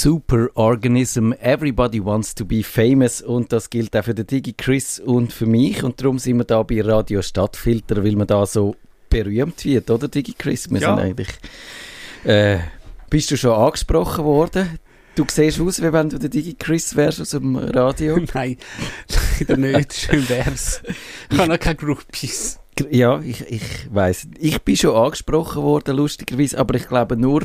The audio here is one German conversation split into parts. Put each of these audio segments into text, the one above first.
Superorganism. Everybody wants to be famous und das gilt auch für den Digi Chris und für mich und darum sind wir da bei Radio Stadtfilter, weil man da so berühmt wird, oder Digi Chris? Wir Ja. sind eigentlich. Äh, bist du schon angesprochen worden? Du siehst aus, wie wenn du der Digi Chris wärst aus dem Radio. Nein, leider nicht. Schön wär's. Ich habe noch keine Groupies. Ja, ich, ich weiß. Ich bin schon angesprochen worden, lustigerweise, aber ich glaube nur,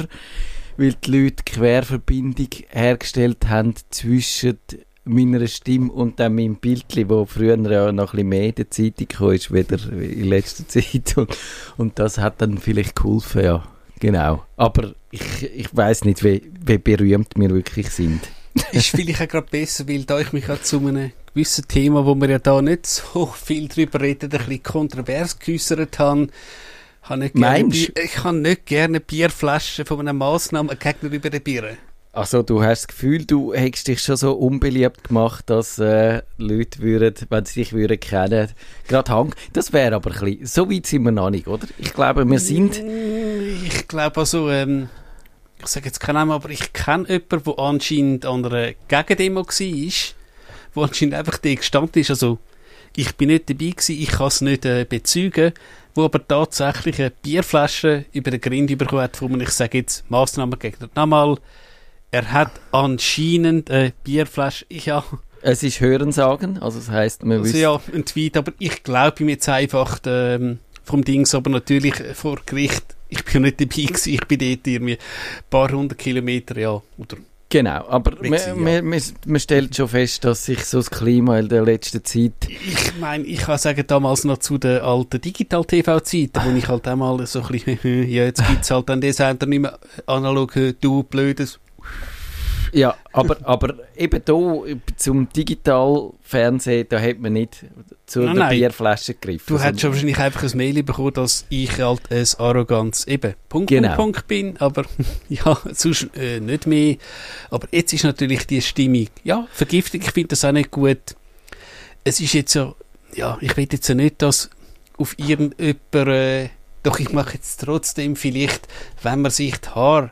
weil die Leute Querverbindung hergestellt haben zwischen meiner Stimme und dann meinem Bildchen, wo früher ja noch ein bisschen mehr in der Zeitung kam, ist, wieder in letzter Zeit. Und, und das hat dann vielleicht geholfen, ja. Genau. Aber ich, ich weiß nicht, wie, wie berühmt wir wirklich sind. Ist vielleicht auch gerade besser, weil da ich mich auch zu einem gewissen Thema, wo wir ja da nicht so viel drüber reden, ein bisschen kontrovers geäussert haben, habe nicht gerne Bier, ich habe nicht gerne Bierflaschen von einem Massnahmengegner über den Bier. Also du hast das Gefühl, du hättest dich schon so unbeliebt gemacht, dass äh, Leute würden, wenn sie dich würden kennen, gerade hang. Das wäre aber ein bisschen, so weit sind wir noch nicht, oder? Ich glaube, wir sind, Ich glaube also, ähm, ich sage jetzt keinen Namen, aber ich kenne jemanden, der anscheinend an einer Gegendemo war, wo anscheinend einfach der gestanden ist. Also, ich bin nicht dabei gewesen, ich kann es nicht äh, bezeugen, wo aber tatsächlich eine Bierflasche über den Grind bekommen hat, wo man, ich sage jetzt, Massnahmengegner. Nochmal, er hat anscheinend eine Bierflasche, ja, es ist Hörensagen, also das heisst, man also ja, ein Tweet, aber ich glaube ihm jetzt einfach ähm, vom Dings, aber natürlich vor Gericht. Ich bin ja nicht dabei gewesen, ich bin dort irgendwie ein paar hundert Kilometer, ja, oder genau, aber man, sein, ja. man, man, man stellt schon fest, dass sich so das Klima in der letzten Zeit, Ich meine, ich kann sagen, damals noch zu den alten Digital-TV-Zeiten, wo ich halt einmal so ein bisschen, ja, jetzt gibt's halt dann den Sender nicht mehr analog, äh, du blödes. ja, aber, aber eben da zum Digitalfernsehen, da hat man nicht zu Nein, der nein. Bierflasche gegriffen. Du hättest wahrscheinlich einfach ein Mail bekommen, dass ich halt ein Arroganz eben Punkt, Genau. Punkt, Punkt bin, aber ja, sonst äh, nicht mehr. Aber jetzt ist natürlich die Stimmung, ja, Vergiftung, ich finde das auch nicht gut. Es ist jetzt ja, ja, ich will jetzt ja nicht, dass auf irgendjemand, äh, doch ich mache jetzt trotzdem vielleicht, wenn man sich die Haare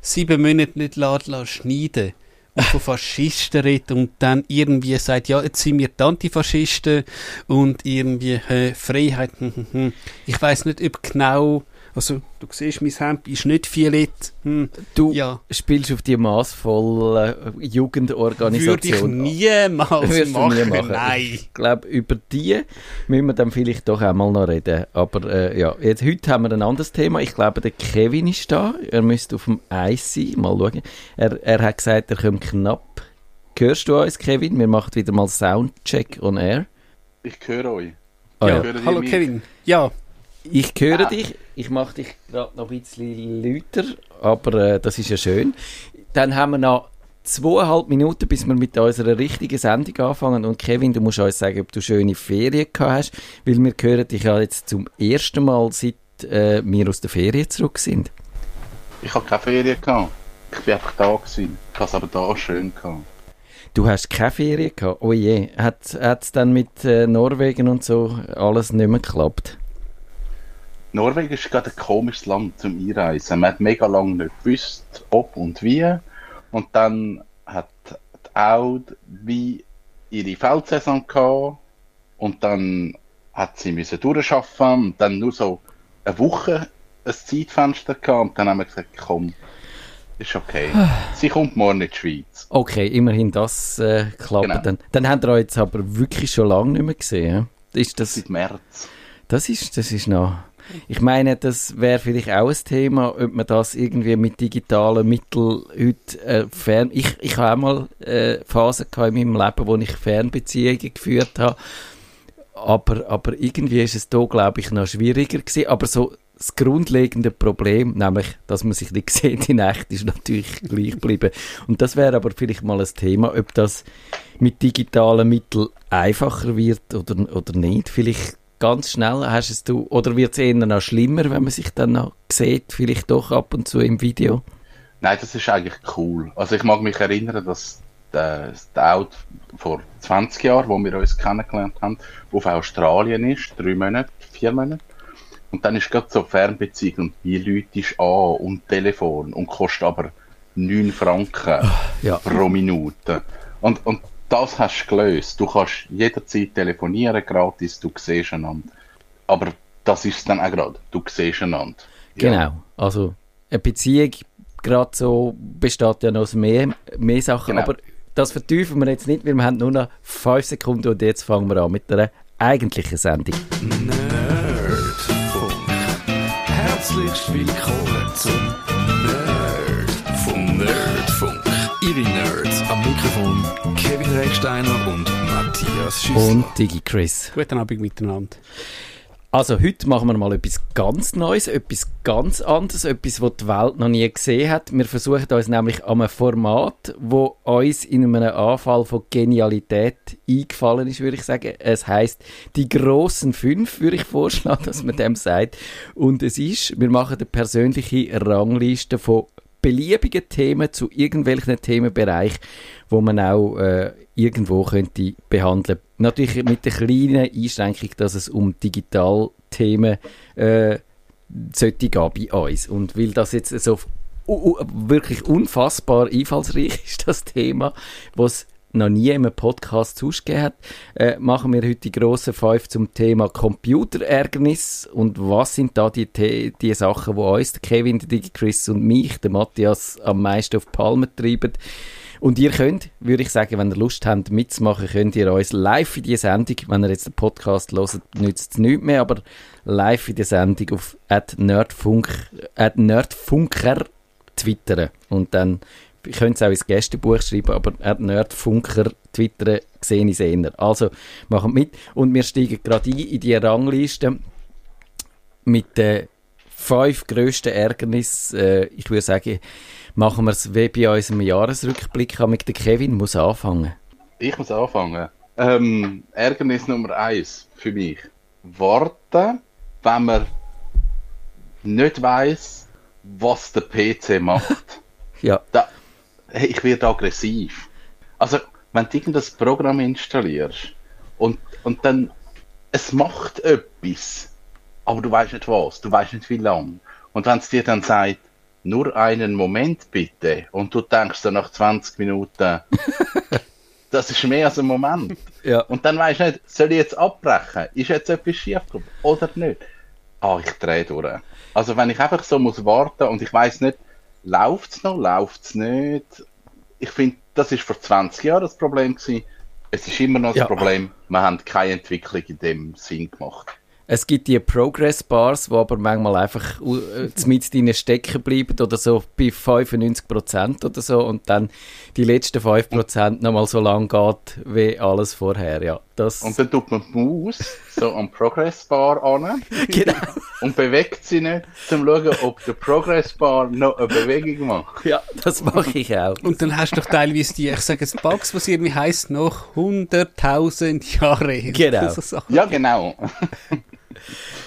sieben Monate nicht lassen, schneiden und von Faschisten redet und dann irgendwie sagt, ja, jetzt sind wir die Antifaschisten und irgendwie äh, Freiheit. hm, hm, hm. Ich weiß nicht, ob genau, also du siehst, mein Hemd ist nicht violett. Hm, Du ja, spielst auf die maßvolle würde ich Jugendorganisation. niemals Würdest du machen. nie machen. Nein. Ich glaube, über die müssen wir dann vielleicht doch einmal noch reden. Aber äh, ja, jetzt, heute haben wir ein anderes Thema. Ich glaube, der Kevin ist da. Er müsste auf dem Eis sein. Mal schauen. Er, er hat gesagt, er kommt knapp. Hörst du uns, Kevin? Wir machen wieder mal Soundcheck on Air. Ich höre euch. Ah, ja. Hallo mich? Kevin. Ja, Ich höre Ah. dich. Ich mache dich gerade noch ein bisschen lauter, aber äh, das ist ja schön. Dann haben wir noch zweieinhalb Minuten, bis wir mit unserer richtigen Sendung anfangen. Und Kevin, du musst uns sagen, ob du schöne Ferien gehabt hast, weil wir hören dich ja jetzt zum ersten Mal, seit äh, wir aus der Ferien zurück sind. Ich habe keine Ferien gehabt. Ich bin einfach da gewesen. Ich habe es aber da schön gehabt. Du hast keine Ferien gehabt? Oh je. Hat es dann mit äh, Norwegen und so alles nicht mehr geklappt? Norwegen ist gerade ein komisches Land zum Einreisen. Man hat mega lange nicht gewusst, ob und wie. Und dann hat die Aud wie ihre Feldsaison gehabt. Und dann hat sie müssen durchschaffen und dann nur so eine Woche ein Zeitfenster gehabt. Und dann haben wir gesagt, komm, ist okay. Sie kommt morgen in die Schweiz. Okay, immerhin das äh, klappt Genau. dann. Dann habt ihr euch jetzt aber wirklich schon lange nicht mehr gesehen. Ist das, Seit März. das ist, das ist noch... Ich meine, das wäre vielleicht auch ein Thema, ob man das irgendwie mit digitalen Mitteln heute äh, fern... Ich, ich habe auch mal äh, Phasen in meinem Leben, wo ich Fernbeziehungen geführt habe. Aber, aber irgendwie ist es da, glaube ich, noch schwieriger gewesen. Aber so das grundlegende Problem, nämlich, dass man sich nicht sieht in echt, ist natürlich gleich geblieben. Und das wäre aber vielleicht mal ein Thema, ob das mit digitalen Mitteln einfacher wird oder, oder nicht. Vielleicht ganz schnell hast es du, oder wird es eher noch schlimmer, wenn man sich dann noch sieht, vielleicht doch ab und zu im Video? Nein, das ist eigentlich cool. Also ich mag mich erinnern, dass der, der Out vor 20 Jahren, wo wir uns kennengelernt haben, auf Australien ist, drei Monate, vier Monate. Und dann ist gerade so Fernbeziehung und wie Leute ist an und Telefon und kostet aber 9 Franken ja. pro Minute. Und, und das hast du gelöst. Du kannst jederzeit telefonieren, gratis, du siehst einander. Aber das ist es dann auch gerade. Du siehst einander. Ja. Genau. Also, eine Beziehung gerade so besteht ja noch aus mehr, mehr Sachen. Genau. Aber das vertiefen wir jetzt nicht. Wir haben nur noch 5 Sekunden und jetzt fangen wir an mit der eigentlichen Sendung. Nerdfunk. Herzlich willkommen zum Ihre Nerds am Mikrofon Kevin Recksteiner und Matthias Schüssler. Und Digi Chris. Guten Abend miteinander. Also heute machen wir mal etwas ganz Neues, etwas ganz anderes, etwas, was die Welt noch nie gesehen hat. Wir versuchen uns nämlich an einem Format, wo uns in einem Anfall von Genialität eingefallen ist, würde ich sagen. Es heißt die großen fünf, würde ich vorschlagen, dass man dem sagt. Und es ist, wir machen eine persönliche Rangliste von beliebigen Themen zu irgendwelchen Themenbereichen, wo man auch äh, irgendwo könnte behandeln. Natürlich mit der kleinen Einschränkung, dass es um Digitalthemen äh, sollte gehen bei uns. Und weil das jetzt so wirklich unfassbar einfallsreich ist, das Thema, was noch nie in einem Podcast zugegeben hat, äh, machen wir heute die grossen fünf zum Thema Computerärgernis und was sind da die, The die Sachen, wo uns, der Kevin, der Chris und mich, der Matthias, am meisten auf die Palme treiben. Und ihr könnt, würde ich sagen, wenn ihr Lust habt mitzumachen, könnt ihr uns live in die Sendung, wenn ihr jetzt den Podcast hört, nützt es nichts mehr, aber live in die Sendung auf @nerdfunk, @nerdfunker twittern und dann ich könnte es auch ins Gästebuch schreiben, aber @nerdfunker twittern sehe ich es eher. Also machen mit und wir steigen gerade ein in die Rangliste mit den fünf grössten Ärgernissen. Äh, ich würde sagen, machen wir es wie bei unserem Jahresrückblick mit der Kevin muss anfangen. Ich muss anfangen. Ähm, Ärgernis Nummer eins für mich. Warten, wenn man nicht weiß, was der PC macht. Ja, da, hey, ich werde aggressiv. Also, wenn du irgendein Programm installierst und, und dann es macht etwas, aber du weißt nicht was, du weißt nicht wie lang. Und wenn es dir dann sagt, nur einen Moment bitte, und du denkst dann nach 20 Minuten, das ist mehr als ein Moment. ja. Und dann weißt du nicht, soll ich jetzt abbrechen? Ist jetzt etwas schief gekommen oder nicht? Ah, ich drehe durch. Also wenn ich einfach so muss warten und ich weiß nicht, läuft es noch, läuft es nicht? Ich finde, das ist vor 20 Jahren das Problem gewesen. Es ist immer noch das Ja. Problem, wir haben keine Entwicklung in dem Sinn gemacht. Es gibt die Progress Bars, die aber manchmal einfach äh, mit drinnen stecken bleiben oder so bei 95% oder so und dann die letzten 5% nochmal so lang geht wie alles vorher. Ja, das, Und dann tut man die Maus so am Progress Bar an genau. und bewegt sie nicht, um zu schauen, ob der Progress Bar noch eine Bewegung macht. Ja, das mache ich auch. Und dann hast du doch teilweise die, ich sage jetzt Bugs, was irgendwie heisst, noch 100.000 Jahre. Genau. Ja, genau.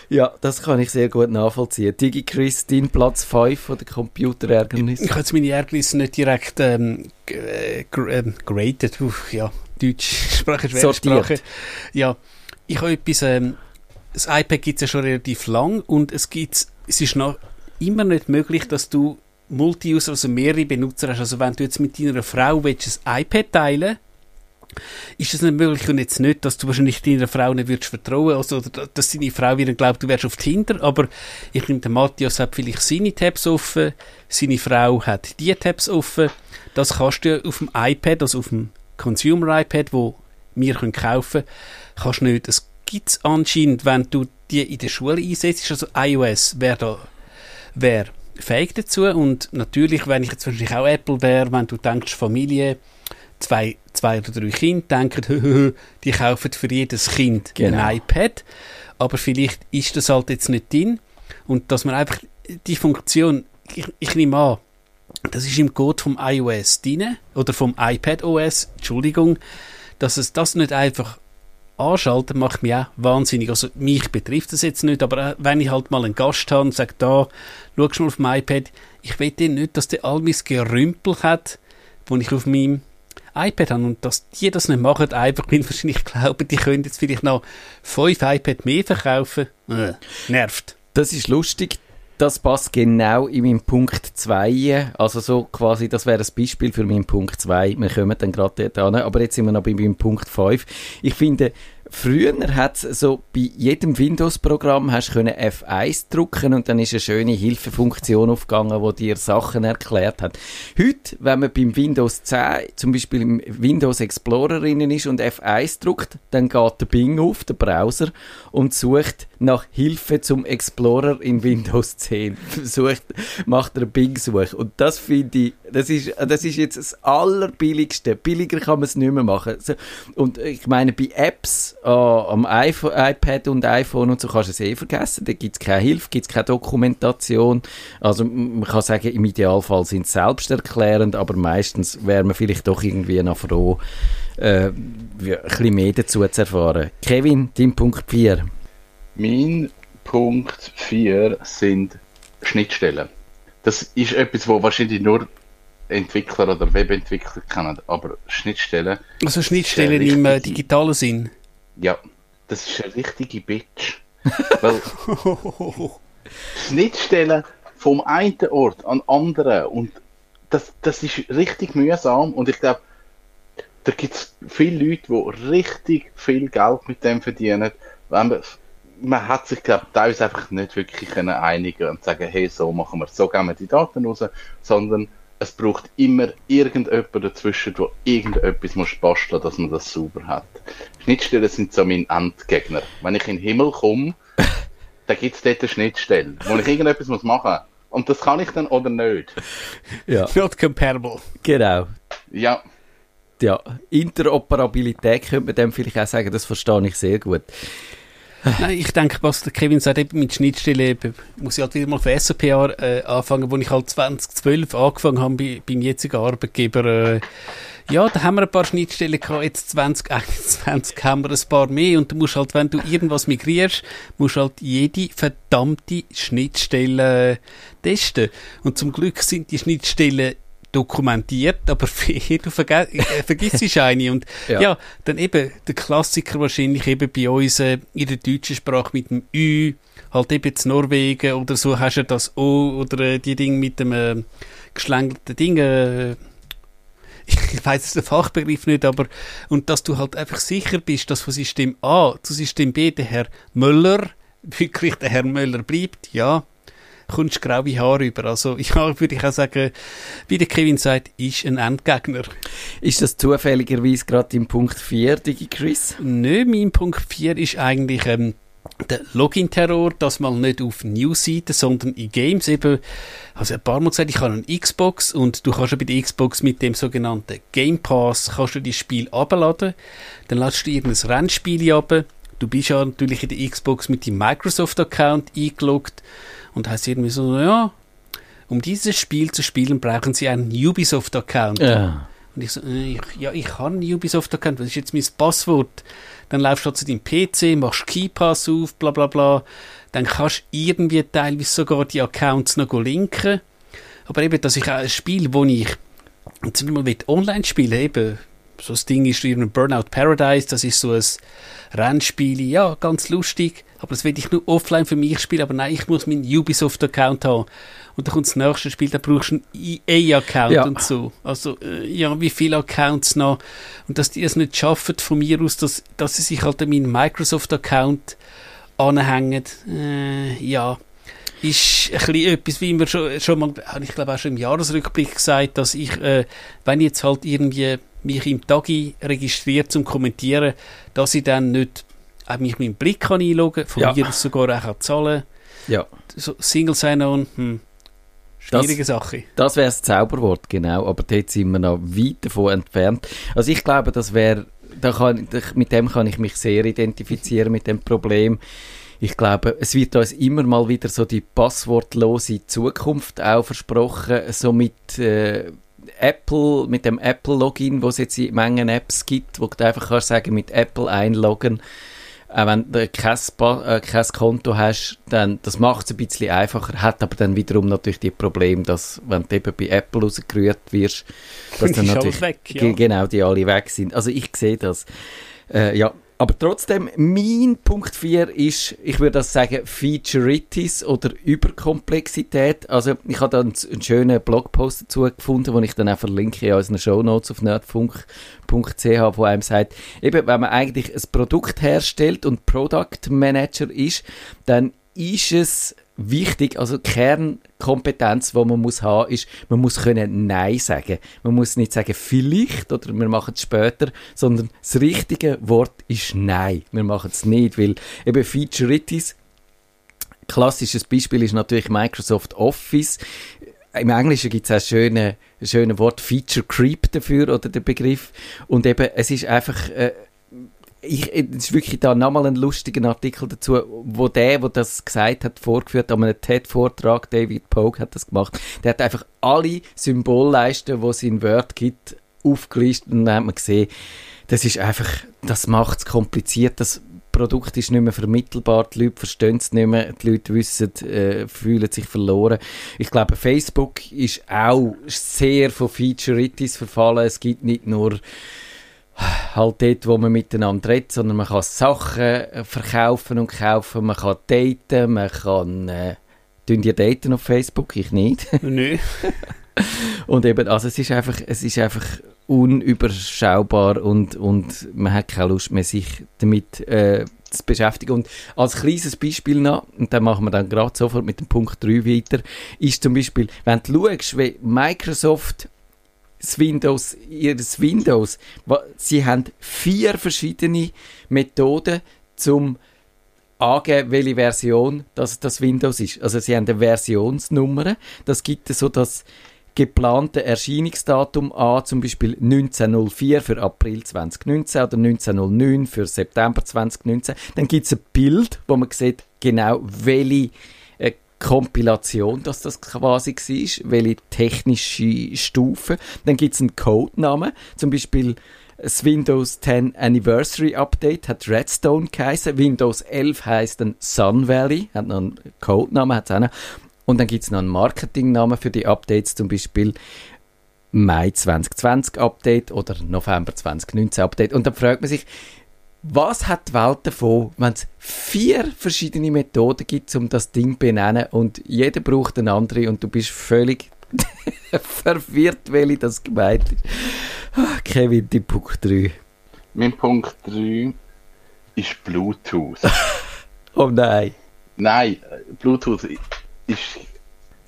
Ja, das kann ich sehr gut nachvollziehen. Digi Chris, dein Platz 5 von der Computerärgernis. Ich habe jetzt meine Ärgernis nicht direkt ähm, äh, gr ähm, graded. Uff, ja, Deutsch, Sprache. Sprache. Ja, ich habe etwas, ähm, das iPad gibt es ja schon relativ lang und es gibt, es ist noch immer nicht möglich, dass du Multi-User, also mehrere Benutzer hast. Also wenn du jetzt mit deiner Frau willst, ein iPad teilen ist es nicht möglich und jetzt nicht, dass du wahrscheinlich deiner Frau nicht würdest vertrauen? Also, oder dass deine Frau wieder glaubt, du wärst auf Tinder, aber ich nehme, der Matthias hat vielleicht seine Tabs offen, seine Frau hat die Tabs offen, das kannst du auf dem iPad, also auf dem Consumer iPad, wo wir können kaufen kannst du nicht. Es gibt es anscheinend, wenn du die in der Schule einsetzt, also iOS wäre da, wäre fähig dazu? Und natürlich, wenn ich jetzt wahrscheinlich auch Apple wäre, wenn du denkst, Familie, zwei, zwei oder drei Kinder denken, die kaufen für jedes Kind Genau. ein iPad, aber vielleicht ist das halt jetzt nicht drin und dass man einfach die Funktion, ich, ich nehme an, das ist im Code vom iOS drin oder vom iPad OS, Entschuldigung, dass es das nicht einfach anschalten, macht mich auch wahnsinnig. Also mich betrifft das jetzt nicht, aber äh, wenn ich halt mal einen Gast habe und sage, da, schau mal auf dem iPad, ich will nicht, dass der all mein Gerümpel hat, wo ich auf meinem iPad habe und dass die das nicht machen, einfach weil wahrscheinlich glauben, die können jetzt vielleicht noch fünf iPad mehr verkaufen. Äh, nervt. Das ist lustig. das passt genau in meinen Punkt 2. Also so quasi, das wäre ein Beispiel für meinen Punkt 2. Wir kommen dann gerade dort an. Aber jetzt sind wir noch bei meinem Punkt 5. Ich finde, Früher hat so bei jedem Windows-Programm hast du können F1 drücken und dann ist eine schöne Hilfefunktion aufgegangen, wo dir Sachen erklärt hat. Heute, wenn man beim Windows 10 zum Beispiel im Windows Explorer innen ist und F1 drückt, dann geht der Bing auf, der Browser, und sucht nach Hilfe zum Explorer in Windows 10. Sucht, macht er eine Bing-Suche. Und das finde ich, das ist, das ist jetzt das Allerbilligste. Billiger kann man es nicht mehr machen. Und ich meine, bei Apps äh, am iPhone, iPad und iPhone und so kannst du es eh vergessen. Da gibt es keine Hilfe, gibt es keine Dokumentation. Also man kann sagen, im Idealfall sind sie selbsterklärend, aber meistens wäre man vielleicht doch irgendwie noch froh, äh, ein bisschen mehr dazu zu erfahren. Kevin, dein Punkt 4. Mein Punkt 4 sind Schnittstellen. Das ist etwas, wo wahrscheinlich nur Entwickler oder Webentwickler kennen, aber Schnittstellen. Also Schnittstellen im äh, digitalen Sinn. Ja, das ist eine richtige Bitch. Weil Schnittstellen vom einen Ort an den anderen und das, das ist richtig mühsam und ich glaube, da gibt es viele Leute, die richtig viel Geld mit dem verdienen. Wenn man, man hat sich, glaube ich, teilweise einfach nicht wirklich können einigen und sagen, hey, so machen wir so gehen wir die Daten raus, sondern es braucht immer irgendjemand dazwischen, der irgendetwas muss basteln, dass man das sauber hat. Schnittstellen sind so mein Endgegner. Wenn ich in den Himmel komme, dann gibt es dort eine Schnittstelle, wo ich irgendetwas muss machen muss. Und das kann ich dann oder nicht. Ja. Not comparable. Genau. Ja. Ja, Interoperabilität könnte man dem vielleicht auch sagen, das verstehe ich sehr gut. Nein, ich denke, was der Kevin sagt, eben mit Schnittstellen, eben, muss ich halt wieder mal für SAPR äh, anfangen, wo ich halt 2012 angefangen habe bei, beim jetzigen Arbeitgeber. Äh, ja, da haben wir ein paar Schnittstellen gehabt, jetzt 2021 haben wir ein paar mehr und du musst halt, wenn du irgendwas migrierst, musst halt jede verdammte Schnittstelle äh, testen. Und zum Glück sind die Schnittstellen dokumentiert, aber du verge äh, vergisst eine. Und ja. ja. dann eben der Klassiker wahrscheinlich eben bei uns äh, in der deutschen Sprache mit dem Ü, halt eben zu Norwegen oder so hast du das O oder äh, die Dinge mit dem äh, geschlängelten Ding. Äh, ich weiß den Fachbegriff nicht, aber und dass du halt einfach sicher bist, dass von System A zu System B der Herr Möller wirklich der Herr Möller bleibt, ja, kommst graue Haare über. Also ja, würde ich auch sagen, wie der Kevin sagt, ist ein Endgegner. Ist das zufälligerweise gerade im Punkt 4, Digi Chris? Nö, mein Punkt 4 ist eigentlich ähm, der Login-Terror, das mal nicht auf News-Seiten, sondern in Games eben. Also ein paar Mal gesagt, ich habe eine Xbox und du kannst ja bei der Xbox mit dem sogenannten Game Pass kannst du das Spiel abladen. Dann lädst du irgendein Rennspiel ab. Du bist ja natürlich in der Xbox mit dem Microsoft-Account eingeloggt und heißt irgendwie so, ja, um dieses Spiel zu spielen, brauchen Sie einen Ubisoft-Account. Ja. Und ich so, äh, ich, ja, ich habe einen Ubisoft-Account, was ist jetzt mein Passwort? Dann laufst du zu deinem PC, machst Keypass auf, bla bla bla. Dann kannst du irgendwie teilweise sogar die Accounts noch linken. Aber eben, dass ich auch ein Spiel, wo ich zum Beispiel online spielen eben, so das Ding ist wie Burnout Paradise, das ist so ein Rennspiel, ja, ganz lustig, aber das will ich nur offline für mich spielen, aber nein, ich muss meinen Ubisoft-Account haben. Und dann kommt das nächste Spiel, da brauchst du einen EA-Account ja. und so. Also, äh, ja, wie viele Accounts noch? Und dass die es nicht schaffen, von mir aus, dass, dass sie sich halt an meinen Microsoft-Account anhängen, äh, ja, ist ein bisschen etwas, wie wir schon, schon mal, ich glaube auch schon im Jahresrückblick gesagt, dass ich, äh, wenn ich jetzt halt irgendwie mich im Tagi registriert zum Kommentieren, dass ich dann nicht auch mich mit dem Blick kann kann, von ja. mir sogar auch zahlen Ja. So Single Sign-On, hm. Schwierige das, Sache. Das wäre das Zauberwort, genau. Aber dort sind wir noch weit davon entfernt. Also ich glaube, das wäre, da kann, mit dem kann ich mich sehr identifizieren, mit dem Problem. Ich glaube, es wird uns immer mal wieder so die passwortlose Zukunft auch versprochen, so mit äh, Apple, mit dem Apple-Login, wo es jetzt in Mengen Apps gibt, wo du einfach kannst sagen, mit Apple einloggen auch wenn du kein, äh, kein Konto hast, dann, das macht es ein bisschen einfacher, hat aber dann wiederum natürlich die Probleme, dass, wenn du eben bei Apple rausgerührt wirst, dass dann natürlich, weg, ja. genau, die alle weg sind. Also ich sehe das. Äh, ja, Aber trotzdem, mein Punkt 4 ist, ich würde das sagen, Featureitis oder Überkomplexität. Also, ich habe da einen, einen schönen Blogpost dazu gefunden, den ich dann auch verlinke in unseren Shownotes auf nerdfunk.ch, wo einem sagt, eben, wenn man eigentlich ein Produkt herstellt und Product Manager ist, dann ist es wichtig, also Kernkompetenz, die man muss haben, ist, man muss können Nein sagen. Man muss nicht sagen vielleicht oder wir machen es später, sondern das richtige Wort ist Nein. Wir machen es nicht, weil eben Featureitis, klassisches Beispiel ist natürlich Microsoft Office. Im Englischen gibt es ein schönes schöne Wort Feature Creep dafür oder der Begriff. Und eben, es ist einfach, äh, ich, es ist wirklich da nochmal ein lustiger Artikel dazu, wo der, der das gesagt hat, vorgeführt an einem TED-Vortrag, David Pogue hat das gemacht, der hat einfach alle Symbolleisten, die es in Word gibt, aufgelistet und dann hat man gesehen, das ist einfach, das macht es kompliziert, das Produkt ist nicht mehr vermittelbar, die Leute verstehen es nicht mehr, die Leute wissen, äh, fühlen sich verloren. Ich glaube, Facebook ist auch sehr von Featureitis verfallen. Es gibt nicht nur halt dort, wo man miteinander redet, sondern man kann Sachen äh, verkaufen und kaufen, man kann daten, man kann... Äh, Tun die daten auf Facebook? Ich nicht. Nö. und eben, also es ist einfach, es ist einfach unüberschaubar und, und man hat keine Lust mehr, sich damit äh, zu beschäftigen. Und als kleines Beispiel noch, und dann machen wir dann gerade sofort mit dem Punkt 3 weiter, ist zum Beispiel, wenn du schaust, wie Microsoft das Windows, ihres Windows, sie haben vier verschiedene Methoden zum angeben, welche Version das, das Windows ist. Also sie haben eine Versionsnummer, das gibt so das geplante Erscheinungsdatum an, zum Beispiel 1904 für April 2019 oder 1909 für September 2019. Dann gibt es ein Bild, wo man sieht, genau welche Kompilation dass das quasi war, welche technische Stufe. Dann gibt es einen Codenamen, zum Beispiel das Windows 10 Anniversary Update hat Redstone geheißen. Windows 11 heißt dann Sun Valley, hat noch einen Codenamen, hat noch. Und dann gibt es noch einen Marketingnamen für die Updates, zum Beispiel Mai 2020 Update oder November 2019 Update. Und dann fragt man sich, was hat die Welt davon, wenn es vier verschiedene Methoden gibt, um das Ding zu benennen und jeder braucht eine andere und du bist völlig verwirrt, welche das gemeint ist. Ah, Kevin, die Punkt 3. Mein Punkt 3 ist Bluetooth. oh nein. Nein, Bluetooth ist,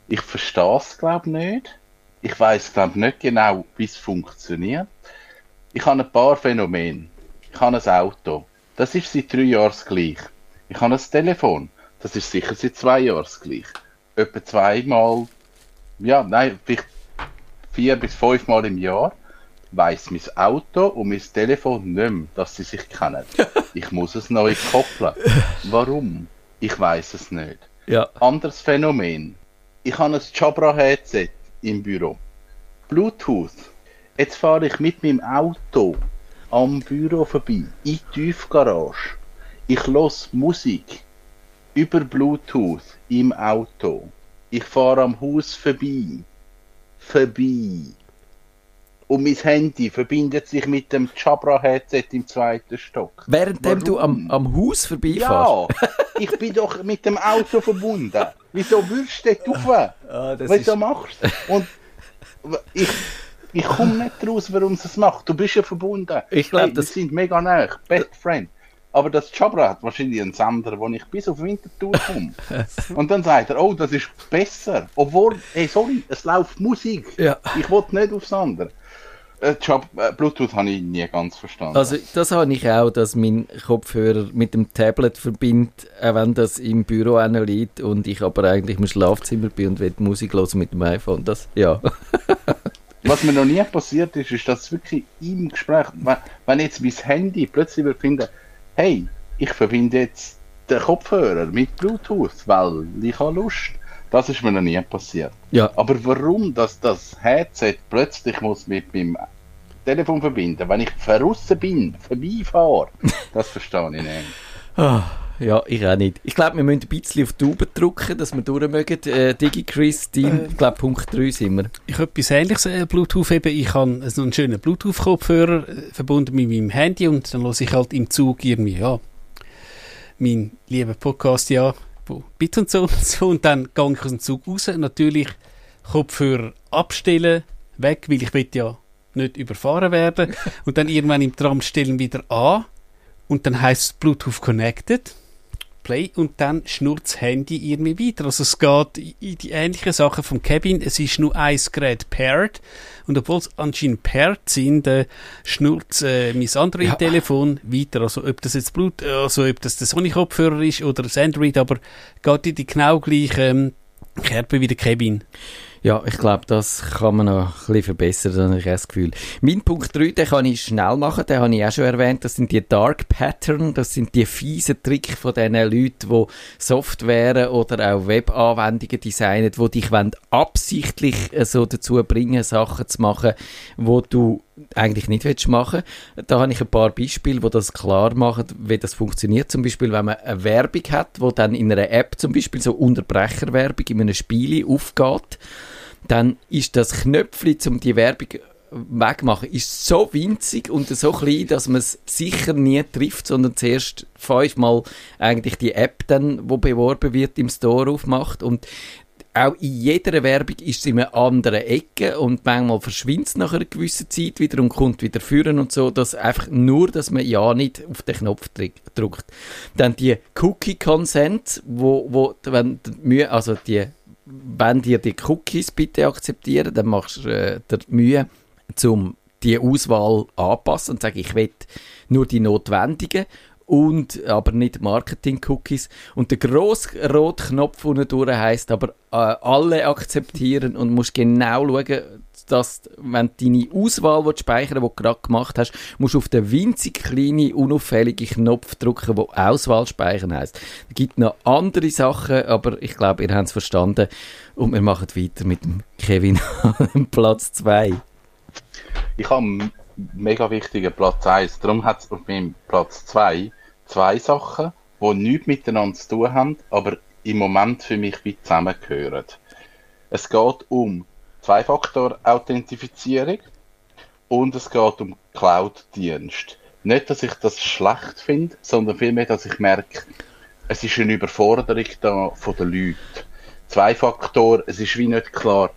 ich verstehe es glaube nicht. Ich weiß glaube nicht genau, wie es funktioniert. Ich habe ein paar Phänomene. Ich habe ein Auto. Das ist seit drei Jahren gleich. Ich habe ein Telefon. Das ist sicher seit zwei Jahren gleich. Etwa zweimal, ja, nein, vielleicht vier bis fünfmal im Jahr weiß mein Auto und mein Telefon nicht mehr, dass sie sich kennen. Ich muss es neu koppeln. Warum? Ich weiß es nicht. Ja. Anderes Phänomen. Ich habe ein Jabra-Headset im Büro. Bluetooth. Jetzt fahre ich mit meinem Auto am Büro vorbei, in die Tiefgarage. Ich los Musik über Bluetooth im Auto. Ich fahre am Haus vorbei. Vorbei. Und mein Handy verbindet sich mit dem Jabra-Headset im zweiten Stock. Währenddem du am, am Haus vorbeifährst? Ja, ich bin doch mit dem Auto verbunden. Wieso würdest du dort rauf? Ah, Was ist- du machst? Und ich, ich komme nicht raus, warum es das macht. Du bist ja verbunden. Ich glaub, hey, das- sind mega nah. Best Friend. Aber das Jabra hat wahrscheinlich einen Sender, wo ich bis auf Winterthur komme. Und dann sagt er, oh, das ist besser. Obwohl, hey, sorry, es läuft Musik. Ja. Ich wollte nicht aufs andere. Äh, Jab äh, Bluetooth habe ich nie ganz verstanden. Also das habe ich auch, dass mein Kopfhörer mit dem Tablet verbindet, auch wenn das im Büro liegt und ich aber eigentlich im Schlafzimmer bin und will Musik hören mit dem iPhone. Das, ja. Was mir noch nie passiert ist, ist, dass wirklich im Gespräch, wenn, wenn jetzt mein Handy plötzlich finden, hey, ich verbinde jetzt den Kopfhörer mit Bluetooth, weil ich habe Lust. Das ist mir noch nie passiert. Ja. Aber warum, dass das Headset plötzlich muss mit meinem Telefon verbinden, wenn ich verrissen bin, vorbeifahre, das verstehe ich nicht. Ja, ich auch nicht. Ich glaube, wir müssen ein bisschen auf die Tube drücken, dass wir durch mögen. Äh, DigiChris, Team, ich glaube, Punkt 3 sind wir. Ich habe etwas ähnliches, äh, Bluetooth eben. Ich habe so einen schönen Bluetooth-Kopfhörer äh, verbunden mit meinem Handy und dann höre ich halt im Zug irgendwie, ja, mein lieber Podcast, ja, wo Bit und so und so. Und dann gehe ich aus dem Zug raus. Natürlich Kopfhörer abstellen, weg, weil ich will ja nicht überfahren werden. und dann irgendwann im Tram stellen wieder an. Und dann heißt es Bluetooth connected. Play und dann schnurrt das Handy irgendwie weiter. Also es geht in die ähnlichen Sachen vom Cabin. Es ist nur ein Gerät paired und obwohl es anscheinend paired sind, äh, schnurrt äh, mein Android-Telefon ja. weiter. Also ob das jetzt Blut, also ob das der Sony-Kopfhörer ist oder das Android, aber geht in die genau gleiche ähm, Kerbe wie der Cabin. Ja, ich glaube, das kann man noch ein bisschen verbessern, habe ich das Gefühl. Mein Punkt 3, den kann ich schnell machen, den habe ich auch schon erwähnt, das sind die Dark Pattern, das sind die fiesen Tricks von diesen Leuten, die Software oder auch Webanwendungen designen, die dich absichtlich äh, so dazu bringen, Sachen zu machen, wo du eigentlich nicht willst machen Da habe ich ein paar Beispiele, wo das klar machen, wie das funktioniert. Zum Beispiel, wenn man eine Werbung hat, wo dann in einer App zum Beispiel so Unterbrecherwerbung in einem Spiel aufgeht, dann ist das Knöpfchen, um die Werbung wegmachen, ist so winzig und so klein, dass man es sicher nie trifft, sondern zuerst fünfmal eigentlich die App dann, wo beworben wird, im Store aufmacht und auch in jeder Werbung ist es in einer anderen Ecke und manchmal verschwindet es nach einer gewissen Zeit wieder und kommt wieder führen und so, dass einfach nur, dass man ja nicht auf den Knopf drückt. Dann die Cookie Consent, wo, wo wenn also die, wenn dir die Cookies bitte akzeptieren, dann machst du äh, der Mühe, zum die Auswahl anpassen und sagen, ich will nur die notwendigen und aber nicht Marketing-Cookies. Und der grosse rote Knopf unten durch heisst aber äh, alle akzeptieren und musst genau schauen, dass, wenn du deine Auswahl willst speichern willst, die du gerade gemacht hast, musst du auf den winzig kleinen, unauffälligen Knopf drücken, der Auswahl speichern heisst. Es gibt noch andere Sachen, aber ich glaube, ihr habt es verstanden. Und wir machen weiter mit dem Kevin an Platz 2. Ich habe mega wichtigen Platz 1. Darum hat es auf meinem Platz 2 zwei Sachen, die nichts miteinander zu tun haben, aber im Moment für mich wie zusammengehören. Es geht um Zwei-Faktor-Authentifizierung und es geht um Cloud-Dienst. Nicht, dass ich das schlecht finde, sondern vielmehr, dass ich merke, es ist eine Überforderung da von den Leuten. Zwei-Faktor, es ist wie nicht klar,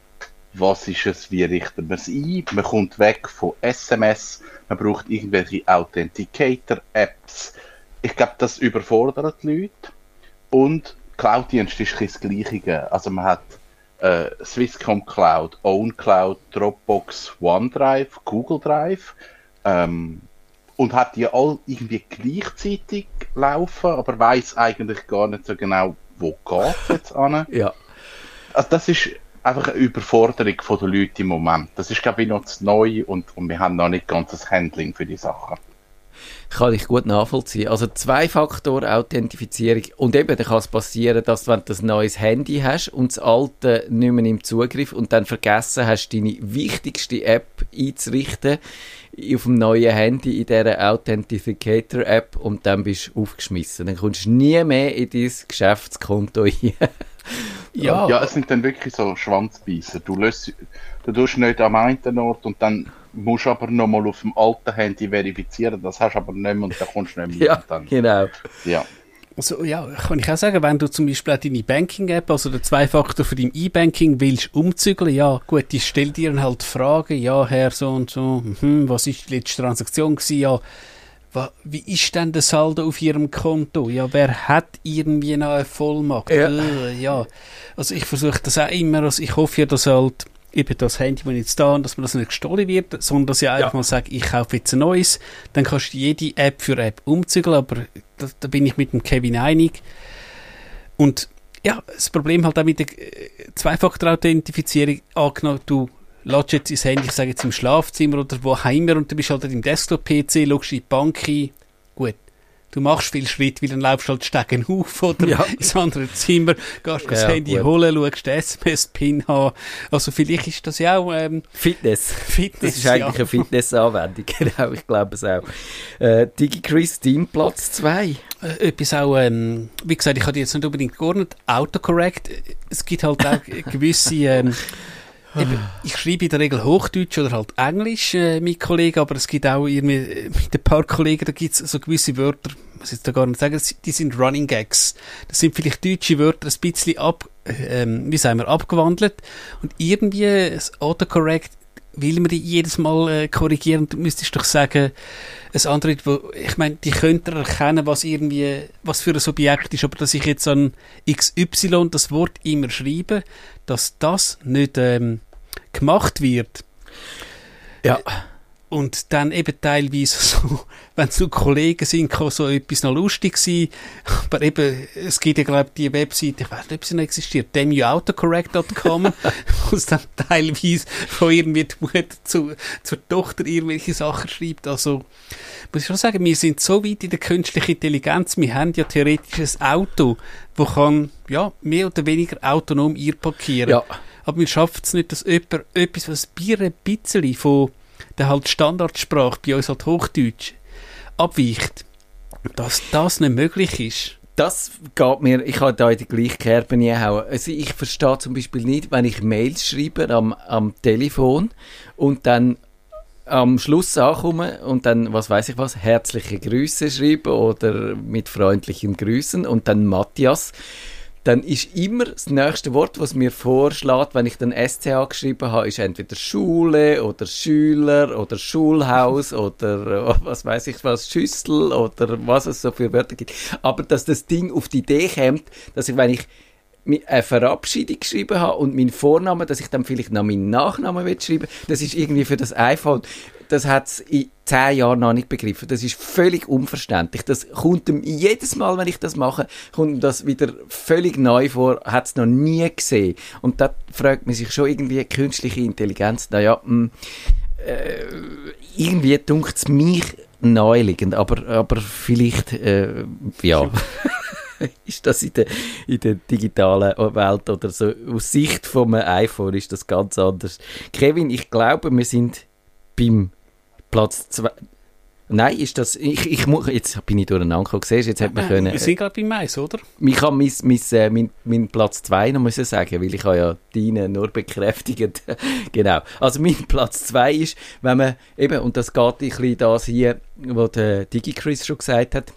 was ist es, wie richten wir es ein. Man kommt weg von SMS, man braucht irgendwelche Authenticator-Apps. Ich glaube, das überfordert die Leute. Und Cloud-Dienst ist das Gleiche. Also man hat äh, Swisscom Cloud, Own Cloud, Dropbox, OneDrive, Google Drive ähm, und hat die all irgendwie gleichzeitig laufen, aber weiß eigentlich gar nicht so genau, wo geht jetzt an. ja. Also das ist einfach eine Überforderung von den Leuten im Moment. Das ist, glaube ich, noch zu neu und, und wir haben noch nicht ganz das Handling für die Sachen. Kann ich gut nachvollziehen. Also Zwei-Faktor-Authentifizierung. Und eben, dann kann es passieren, dass wenn du ein neues Handy hast und das alte nicht mehr im Zugriff und dann vergessen hast, deine wichtigste App einzurichten auf dem neuen Handy in dieser Authentificator-App und dann bist du aufgeschmissen. Dann kommst du nie mehr in dein Geschäftskonto rein. Ja. ja, es sind dann wirklich so Schwanzbeißer. Du, löst, du tust nicht am einen Ort und dann musst du aber nochmal auf dem alten Handy verifizieren. Das hast du aber nicht mehr und dann kommst du nicht mehr. ja, dann. genau. Ja. Also, ja, kann ich auch sagen, wenn du zum Beispiel auch deine Banking-App, also der Zwei-Faktor für dein E-Banking willst umzügeln, ja, gut, die stellt dir halt Fragen, ja, Herr, so und so, hm, was ist die letzte Transaktion gewesen, ja, wie ist denn der Saldo auf Ihrem Konto? Ja, wer hat irgendwie noch eine Vollmacht? Ja. Äh, ja. Also ich versuche das auch immer, also ich hoffe ja, dass halt eben das Handy, das jetzt da habe, dass mir das nicht gestohlen wird, sondern dass ich einfach ja. mal sage, ich kaufe jetzt ein neues, dann kannst du jede App für App umzügeln, aber da, da bin ich mit dem Kevin einig. Und ja, das Problem halt auch mit der äh, Zwei-Faktor-Authentifizierung angenommen, du lädst jetzt ins Handy, ich sage jetzt im Schlafzimmer oder wo immer und du bist halt im Desktop-PC, schaust in die Bank ein, gut, du machst viel Schritt, weil dann laufst du halt Stegen auf oder Ja. ins andere Zimmer, gehst das Ja, Handy gut. holen, schaust den SMS-Pin an. Also vielleicht ist das ja auch ähm, Fitness. Fitness. Das ist eigentlich eine Fitnessanwendung, genau, ich glaube es auch. Äh, DigiChris, dein Platz 2. ja. Äh, Etwas auch, ähm, wie gesagt, ich hatte jetzt nicht unbedingt geordnet, Autocorrect. Es gibt halt auch gewisse, ähm, ich schreibe in der Regel Hochdeutsch oder halt Englisch, äh, mit Kollegen, aber es gibt auch irgendwie, äh, mit ein paar Kollegen, da gibt es so gewisse Wörter, muss ich da gar nicht sagen, die sind Running Gags. Das sind vielleicht deutsche Wörter ein bisschen ab, äh, ähm, wie sagen wir, abgewandelt. Und irgendwie, das Autocorrect, will man die jedes Mal äh, korrigieren, du müsstest doch sagen, ein Android, wo, ich meine, die könnte erkennen, was irgendwie, was für ein Objekt ist, aber dass ich jetzt an XY das Wort immer schreibe, dass das nicht ähm, gemacht wird Ja. Und dann eben teilweise so, wenn so Kollegen sind, kann so etwas noch lustig sein, aber eben, es gibt ja glaube die Webseite, ich weiß nicht, ob sie noch existiert, demuautocorrect.com, wo es dann teilweise von irgendwie die Mutter zu, zur Tochter irgendwelche Sachen schreibt, also muss ich schon sagen, wir sind so weit in der künstlichen Intelligenz, wir haben ja theoretisch ein Auto, wo kann, ja, mehr oder weniger autonom einparkieren. Ja. Aber wir schaffen es nicht, dass jemand etwas, was ein bisschen von der halt Standardsprache, bei uns halt Hochdeutsch, abweicht. Dass das nicht möglich ist. Das geht mir, ich habe da in die gleiche Kerbe nie gehauen. Also ich verstehe zum Beispiel nicht, wenn ich Mails schreibe am, am Telefon und dann am Schluss ankomme und dann, was weiß ich was, herzliche Grüße schreibe oder mit freundlichen Grüßen und dann Matthias, dann ist immer das nächste Wort, was mir vorschlägt, wenn ich dann SCH geschrieben habe, ist entweder Schule oder Schüler oder Schulhaus oder äh, was weiß ich was, Schüssel oder was es so für Wörter gibt. Aber dass das Ding auf die Idee kommt, dass ich, wenn ich eine Verabschiedung geschrieben habe und meinen Vornamen, dass ich dann vielleicht noch meinen Nachnamen will schreiben das ist irgendwie für das iPhone, das hat es in zehn Jahren noch nicht begriffen. Das ist völlig unverständlich. Das kommt ihm jedes Mal, wenn ich das mache, kommt ihm das wieder völlig neu vor, hat es noch nie gesehen. Und da fragt man sich schon irgendwie, künstliche Intelligenz, naja, mh, äh, irgendwie dunkt es mich naheliegend, aber, aber vielleicht, äh, ja. ist das in der, in der digitalen Welt oder so aus Sicht vom iPhone ist das ganz anders. Kevin, ich glaube, wir sind beim Platz 2. Nein, ist das. Ich, ich muss, jetzt bin ich durcheinander gekommen. Siehst jetzt hätte man Äh, können. Wir sind gerade beim Mais, oder? Ich kann mein, mein, äh, mein, mein Platz 2 noch müssen sagen, weil ich habe ja deinen nur bekräftigt. genau. Also mein Platz 2 ist, wenn man eben, und das geht ein bisschen das hier, was der DigiChris schon gesagt hat,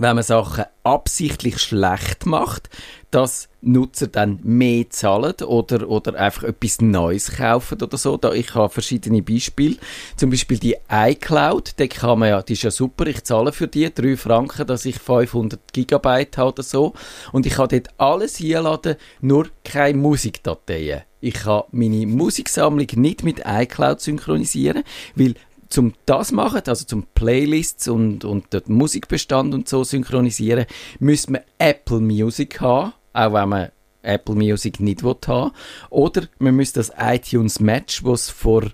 wenn man Sachen absichtlich schlecht macht, dass Nutzer dann mehr zahlen oder, oder einfach etwas Neues kaufen oder so. Da, ich habe verschiedene Beispiele. Zum Beispiel die iCloud, die kann man ja, die ist ja super, ich zahle für die 3 Franken, dass ich 500 Gigabyte habe oder so. Und ich kann dort alles hinladen, nur keine Musikdateien. Ich kann meine Musiksammlung nicht mit iCloud synchronisieren, weil zum das machen, also zum Playlists und, und den Musikbestand und so synchronisieren, müsste man Apple Music haben, auch wenn man Apple Music nicht will haben. Oder man müsste das iTunes Match, was vor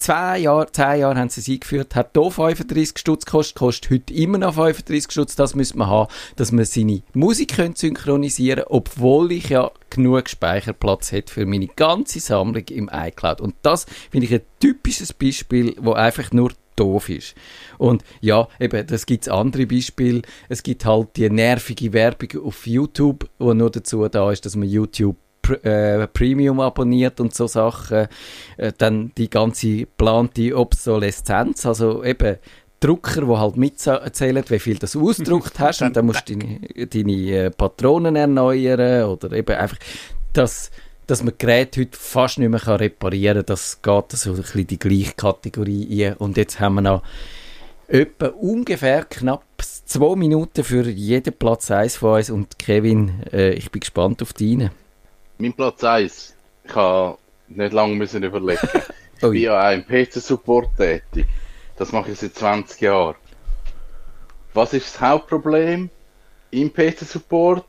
zwei Jahren, zehn Jahren haben sie es eingeführt, hat hier 35 Stutz gekostet, kostet heute immer noch 35 Stutz, das müsste man haben, dass man seine Musik synchronisieren obwohl ich ja genug Speicherplatz hätte für meine ganze Sammlung im iCloud. Und das finde ich ein typisches Beispiel, wo einfach nur doof ist. Und ja, eben, das gibt andere Beispiele. Es gibt halt die nervige Werbung auf YouTube, wo nur dazu da ist, dass man YouTube äh, Premium abonniert und so Sachen. Äh, dann die ganze geplante Obsoleszenz, also eben Drucker, wo halt mitzählen, wie viel du ausgedruckt hast und dann musst du deine, deine äh, Patronen erneuern oder eben einfach das dass man Geräte heute fast nicht mehr reparieren kann, das geht so ein bisschen die gleiche Kategorie ein. Und jetzt haben wir noch etwa ungefähr knapp zwei Minuten für jeden Platz 1 von uns. Und Kevin, äh, ich bin gespannt auf deinen. Mein Platz 1. Ich habe nicht lange müssen überlegen. Ich bin ja auch im PC-Support tätig. Das mache ich seit 20 Jahren. Was ist das Hauptproblem im PC-Support?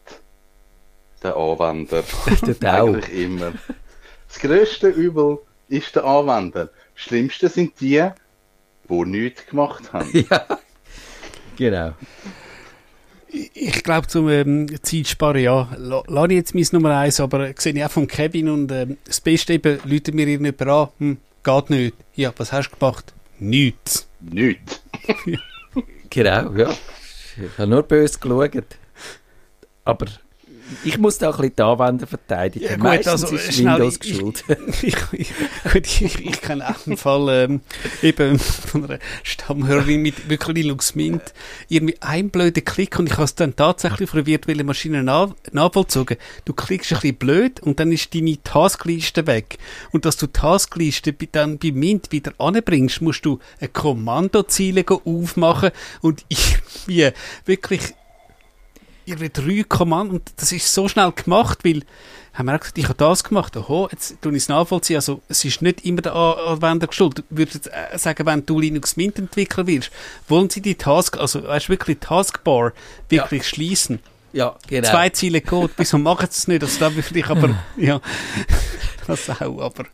Der Anwender. Der. Eigentlich immer. Das grösste Übel ist der Anwender. Das Schlimmste sind die, die nichts gemacht haben. Ja. Genau. Ich- glaube, zum ähm, Zeitsparen, ja, la- lasse ich jetzt mein Nummer eins, aber äh, sehe ich auch von Kevin und ähm, das Beste eben, Leute mir irgendjemand an, hm, geht nicht. Ja, was hast du gemacht? Nichts. Nichts. Genau, ja. Ich habe nur böse geschaut. Aber ich muss da ein bisschen die Anwender verteidigen. Ja, gut, Meistens also, ist schnell, Windows ich- geschult. ich, ich, gut, ich, ich kenne auch einen Fall ähm, eben von einer Stammhörerin mit wirklich Linux Mint. Irgendwie ein blöder Klick und ich habe es dann tatsächlich auf einer virtuellen Maschine nach, nachvollzogen. Du klickst ein bisschen blöd und dann ist deine Taskliste weg. Und dass du die Taskliste dann bei Mint wieder anbringst, musst du eine Kommandoziele go aufmachen und irgendwie wirklich irgendwie drei Kommanden und das ist so schnell gemacht, weil haben wir auch gesagt, ich habe das gemacht, oho, jetzt tue ich es nachvollziehen, also es ist nicht immer der An- Anwender geschuld. Ich würde äh, sagen, wenn du Linux Mint Entwickler wirst, wollen sie die Task, also weißt, wirklich Taskbar wirklich schließen. Ja, genau. Zwei Ziele Code, wieso machen sie es nicht? Also da würde ich aber, ja, das auch, aber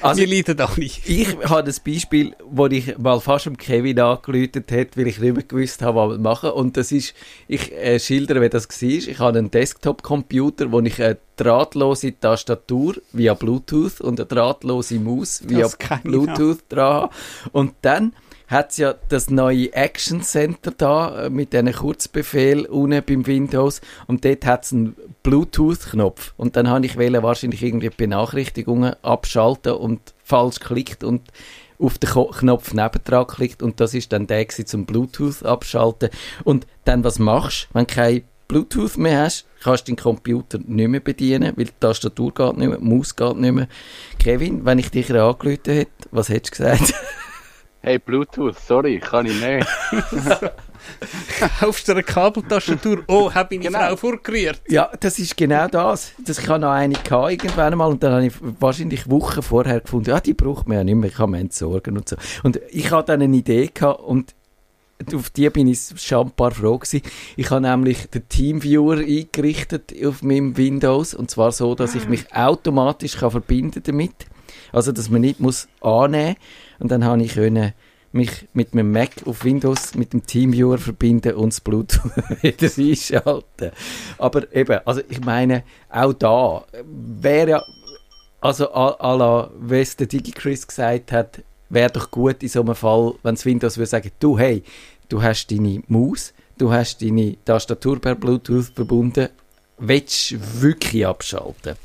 Also- wir leiden auch nicht. Ich habe das Beispiel, wo ich mal fast dem Kevin angeläutet hat, weil ich nicht mehr gewusst habe, was wir machen. Und das ist, ich äh, schildere, wie das war. Ich habe einen Desktop-Computer, wo ich eine drahtlose Tastatur via Bluetooth und eine drahtlose Maus via Bluetooth dran habe. Und dann hat es ja das neue Action Center da äh, mit diesen Kurzbefehl unten beim Windows. Und dort hat es einen Bluetooth-Knopf. Und dann habe ich wahrscheinlich irgendwie Benachrichtigungen abschalten und falsch geklickt und auf den Knopf nebendran geklickt. Und das ist dann der zum Bluetooth abschalten. Und dann was machst, wenn du kein Bluetooth mehr hast, kannst du den Computer nicht mehr bedienen, weil die Tastatur geht nicht mehr, die Maus geht nicht mehr. Kevin, wenn ich dich angerufen hätte, was hättest du gesagt? Hey, Bluetooth, sorry, kann ich nicht. Kaufst du eine Kabeltastatur? Oh, habe ich meine Genau. Frau vorgerührt. Ja, das ist genau das. das ich habe noch eine gehabt, irgendwann mal und dann habe ich wahrscheinlich Wochen vorher gefunden, ja, die braucht man ja nicht mehr, ich kann man entsorgen und so. Und ich hatte dann eine Idee gehabt und auf die bin ich schon ein paar froh gewesen. Ich habe nämlich den Teamviewer eingerichtet auf meinem Windows und zwar so, dass ich mich automatisch kann verbinden damit. Also, dass man nicht muss annehmen und dann habe ich können mich mit meinem Mac auf Windows mit dem Teamviewer verbinden und das Bluetooth wieder einschalten. Aber eben, also ich meine, auch da wäre ja, also à, la, wie der DigiChris gesagt hat, wäre doch gut in so einem Fall, wenn das Windows würde sagen, du, hey, du hast deine Maus, du hast deine Tastatur per Bluetooth verbunden, willst du wirklich abschalten?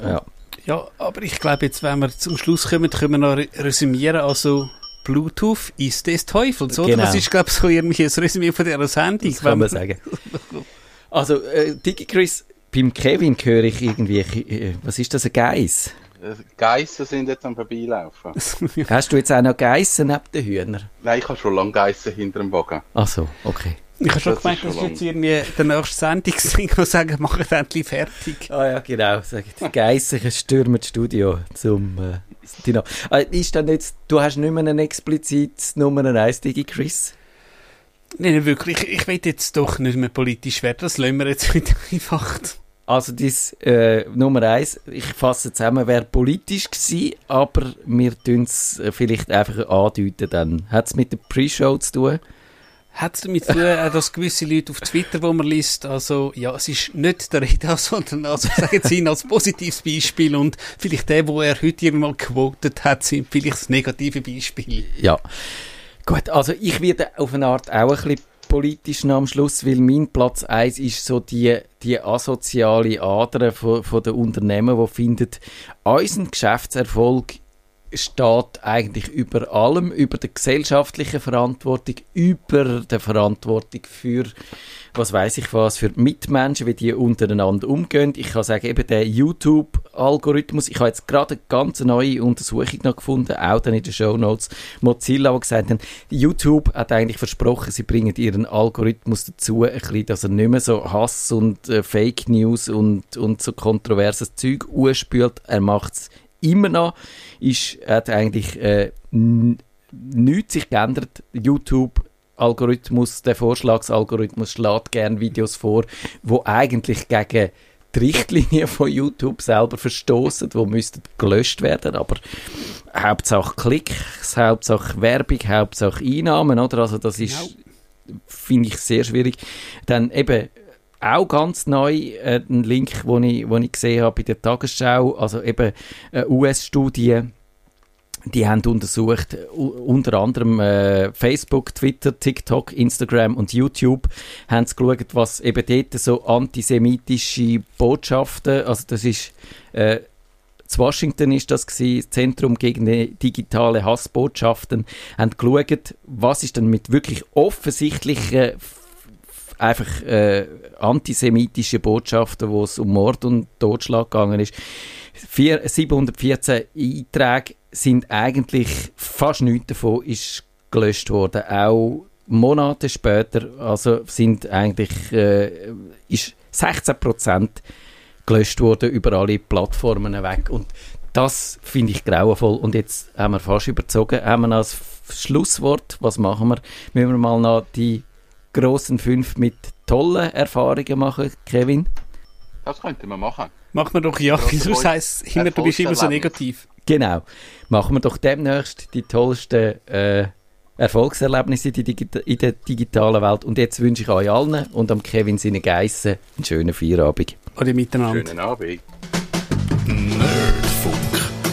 Ja. Ja, aber ich glaube jetzt, wenn wir zum Schluss kommen, können wir noch re- resümieren. Also, Bluetooth ist des Teufels, oder? Genau. Das ist, glaube ich, so irgendwie ein Resümee von dieser Sendung. Das kann man sagen. Also, äh, DigiChris, beim Kevin höre ich irgendwie, äh, was ist das, ein Geiss? Äh, Geissen sind jetzt am Vorbeilaufen. Hast du jetzt auch noch Geissen neben den Hühnern? Nein, ich habe schon lange Geissen hinter dem Wagen. Ach so, okay. Ich habe schon Das gemeint, ist dass jetzt irgendwie der nächste Sendungsding noch sagen, machen endlich fertig. Ah ja, genau. Die Geissen stürmen das Studio zum äh, Dino. Äh, ist dann jetzt, du hast nicht mehr ein explizites Nummer 1 DigiChris? Nein, nein, wirklich, ich, ich will jetzt doch nicht mehr politisch werden, das lassen wir jetzt wieder einfach. Also das äh, Nummer 1, ich fasse zusammen, wäre politisch gewesen, aber wir tun es äh, vielleicht einfach andeuten dann. Hat es mit der Pre-Show zu tun? Hat es damit zu tun, auch, dass gewisse Leute auf Twitter, wo man liest, also, ja, es ist nicht der Reda, sondern, also, sagen Sie ihn als positives Beispiel und vielleicht der, wo er heute irgendwann gewotet hat, sind vielleicht das negative Beispiel. Ja. Gut, also ich werde auf eine Art auch ein bisschen politisch am Schluss, weil mein Platz 1 ist so die, die asoziale Ader von, von den Unternehmen, die finden, unser Geschäftserfolg steht eigentlich über allem, über der gesellschaftlichen Verantwortung, über der Verantwortung für, was weiß ich was, für Mitmenschen, wie die untereinander umgehen. Ich kann sagen, eben der YouTube-Algorithmus, ich habe jetzt gerade eine ganz neue Untersuchung noch gefunden, auch dann in den Show Notes, Mozilla, die gesagt haben, YouTube hat eigentlich versprochen, sie bringen ihren Algorithmus dazu, ein bisschen, dass er nicht mehr so Hass und äh, Fake News und, und so kontroverses Zeug ausspült. Er macht es immer noch, ist, hat eigentlich äh, nichts sich geändert. YouTube Algorithmus, der Vorschlagsalgorithmus schlägt gerne Videos vor, wo eigentlich gegen die Richtlinie von YouTube selber verstoßen, wo müssten gelöscht werden, aber Hauptsache Klicks, Hauptsache Werbung, Hauptsache Einnahmen, oder? Also das ist Genau. finde ich sehr schwierig. Dann eben auch ganz neu äh, ein Link, den ich, wo ich gesehen habe bei der Tagesschau, also eben eine US-Studie, die haben untersucht, unter anderem äh, Facebook, Twitter, TikTok, Instagram und YouTube, haben sie geschaut, was eben dort so antisemitische Botschaften, also das ist äh, zu Washington ist das gewesen, Zentrum gegen digitale Hassbotschaften, haben geschaut, was ist denn mit wirklich offensichtlichen einfach äh, antisemitische Botschaften, wo es um Mord und Totschlag gegangen ist. Vier, 714 Einträge sind eigentlich fast nichts davon ist gelöscht worden. Auch Monate später, also sind eigentlich äh, ist 16 Prozent gelöscht worden über alle Plattformen weg. Und das finde ich grauenvoll. Und jetzt haben wir fast überzogen. Haben wir als Schlusswort, was machen wir? Müssen wir mal noch die grossen fünf mit tollen Erfahrungen machen, Kevin? Das könnte man machen. Machen wir doch ja, sonst heisst es immer, du bist immer so negativ. Genau. Machen wir doch demnächst die tollsten äh, Erfolgserlebnisse in, die in der digitalen Welt. Und jetzt wünsche ich euch allen und am Kevin seine Geissen einen schönen Feierabend. Oder miteinander. Schönen Abend. Nerdfunk.